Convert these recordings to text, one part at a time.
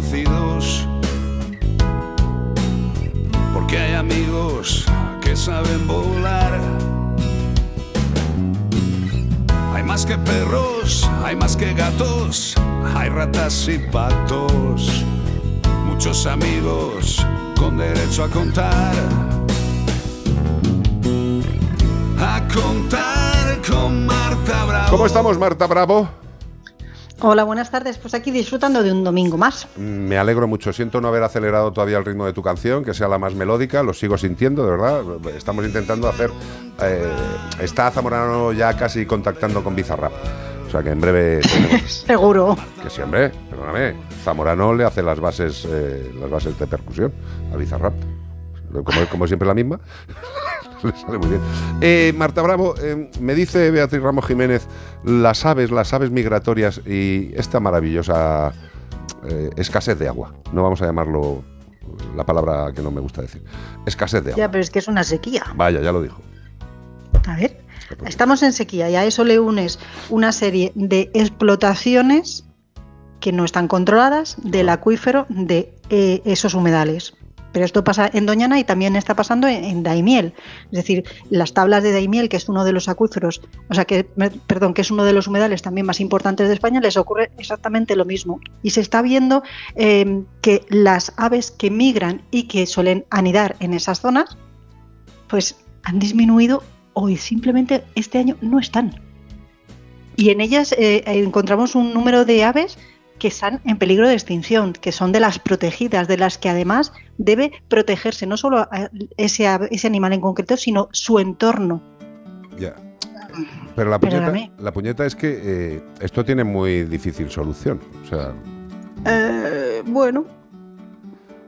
conocidos. Porque hay amigos que saben volar. Hay más que perros, hay más que gatos, hay ratas y patos. Muchos amigos con derecho a contar. A contar con Marta Bravo. ¿Cómo estamos, Marta Bravo? Hola, buenas tardes. Pues aquí disfrutando de un domingo más. Me alegro mucho. Siento no haber acelerado todavía el ritmo de tu canción, que sea la más melódica. Lo sigo sintiendo, de verdad. Estamos intentando hacer. eh, está Zamorano ya casi contactando con Bizarrap. O sea que en breve. Seguro. que siempre, perdóname. Zamorano le hace las bases, eh, las bases de percusión a Bizarrap. Como, como siempre la misma. Le sale muy bien. Eh, Marta Bravo, eh, me dice Beatriz Ramos Jiménez las aves, las aves migratorias y esta maravillosa eh, escasez de agua. No vamos a llamarlo la palabra que no me gusta decir. Escasez de agua. Ya, pero es que es una sequía. Vaya, ya lo dijo. A ver, estamos en sequía y a eso le unes una serie de explotaciones que no están controladas del acuífero de eh, esos humedales. Pero esto pasa en Doñana y también está pasando en, Daimiel. Es decir, las tablas de Daimiel, que es uno de los acuíferos, o sea, que, perdón, que es uno de los humedales también más importantes de España, les ocurre exactamente lo mismo. Y se está viendo eh, que las aves que migran y que suelen anidar en esas zonas, pues han disminuido o simplemente este año no están. Y en ellas eh, encontramos un número de aves que están en peligro de extinción, que son de las protegidas, de las que además debe protegerse no solo a ese, ese animal en concreto, sino su entorno. Ya. Pero la puñeta, la puñeta es que eh, esto tiene muy difícil solución. O sea, Eh, bueno,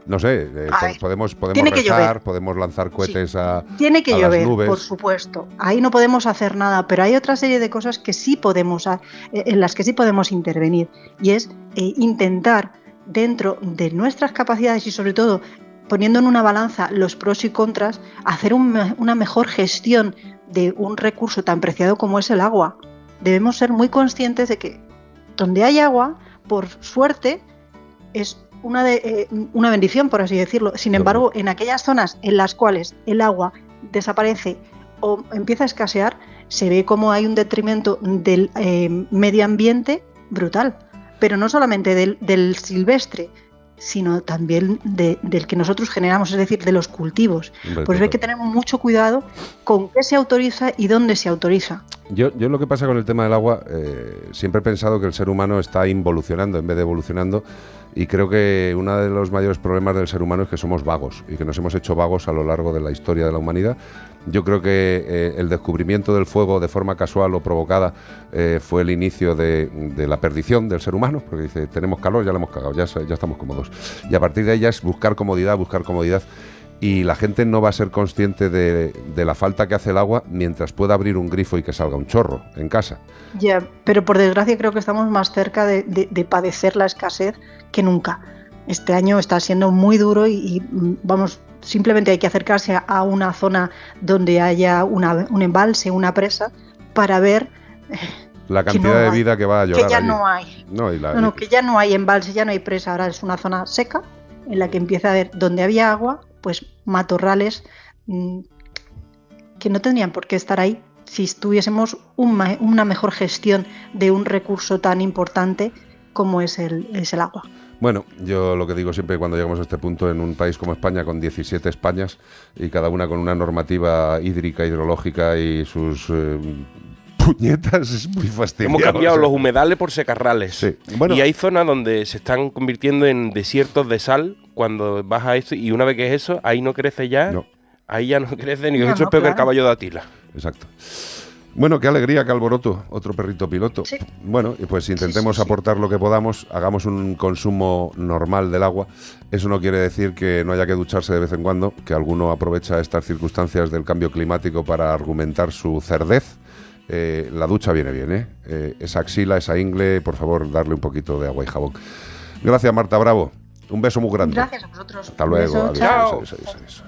no sé, eh, podemos, podemos rezar, llover. podemos lanzar cohetes a... Tiene que a las llover, nubes. por supuesto. Ahí no podemos hacer nada, pero hay otra serie de cosas que sí podemos, eh, en las que sí podemos intervenir. Y es eh, intentar, dentro de nuestras capacidades y sobre todo poniendo en una balanza los pros y contras, hacer un una mejor gestión de un recurso tan preciado como es el agua. Debemos ser muy conscientes de que donde hay agua, por suerte, es una, de, eh, una bendición, por así decirlo. Sin embargo, en aquellas zonas en las cuales el agua desaparece o empieza a escasear, se ve como hay un detrimento del eh, medio ambiente brutal. Pero no solamente del, del silvestre, sino también de- del que nosotros generamos, es decir, de los cultivos. Hombre, Pues hay que tener mucho cuidado con qué se autoriza y dónde se autoriza. yo, yo lo que pasa con el tema del agua, eh, siempre he pensado que el ser humano está involucionando en vez de evolucionando y creo que uno de los mayores problemas del ser humano es que somos vagos y que nos hemos hecho vagos a lo largo de la historia de la humanidad. Yo creo que eh, el descubrimiento del fuego de forma casual o provocada eh, fue el inicio de, la perdición del ser humano, porque dice, tenemos calor, ya lo hemos cagado, ya, ya estamos cómodos. Y a partir de ahí ya es buscar comodidad, buscar comodidad. Y la gente no va a ser consciente de, de la falta que hace el agua mientras pueda abrir un grifo y que salga un chorro en casa. Ya, pero por desgracia creo que estamos más cerca de, de- de padecer la escasez que nunca. Este año está siendo muy duro y, y, mm, vamos, simplemente hay que acercarse a, una zona donde haya una- un embalse, una presa, para ver La Que cantidad no de hay, vida que va a que llorar ya allí. no hay. No, y la- No, no, que ya no hay embalse, ya no hay presa, ahora es una zona seca en la que empieza a haber, donde había agua, pues matorrales mm, que no tendrían por qué estar ahí si tuviésemos una mejor gestión de un recurso tan importante como es el, es el agua. Bueno, yo lo que digo siempre cuando llegamos a este punto en un país como España con 17 Españas y cada una con una normativa hídrica, hidrológica y sus eh, puñetas es muy fastidioso. Hemos cambiado los humedales por secarrales. Sí. Bueno, y hay zonas donde se están convirtiendo en desiertos de sal cuando vas a eso y una vez que es eso, ahí no crece ya. No. Ahí ya no crece ni No, eso no, es peor que el caballo de Atila. Exacto. Bueno, qué alegría, qué alboroto, otro perrito piloto. Sí. Bueno, y pues intentemos sí, sí. aportar lo que podamos, hagamos un consumo normal del agua. Eso no quiere decir que no haya que ducharse de vez en cuando, que alguno aprovecha estas circunstancias del cambio climático para argumentar su cerdez. Eh, la ducha viene bien, ¿eh? Eh, Esa axila, esa ingle, por favor, darle un poquito de agua y jabón. Gracias, Marta Bravo. Un beso muy grande. Gracias a vosotros. Hasta luego. beso, adiós, chao. adiós.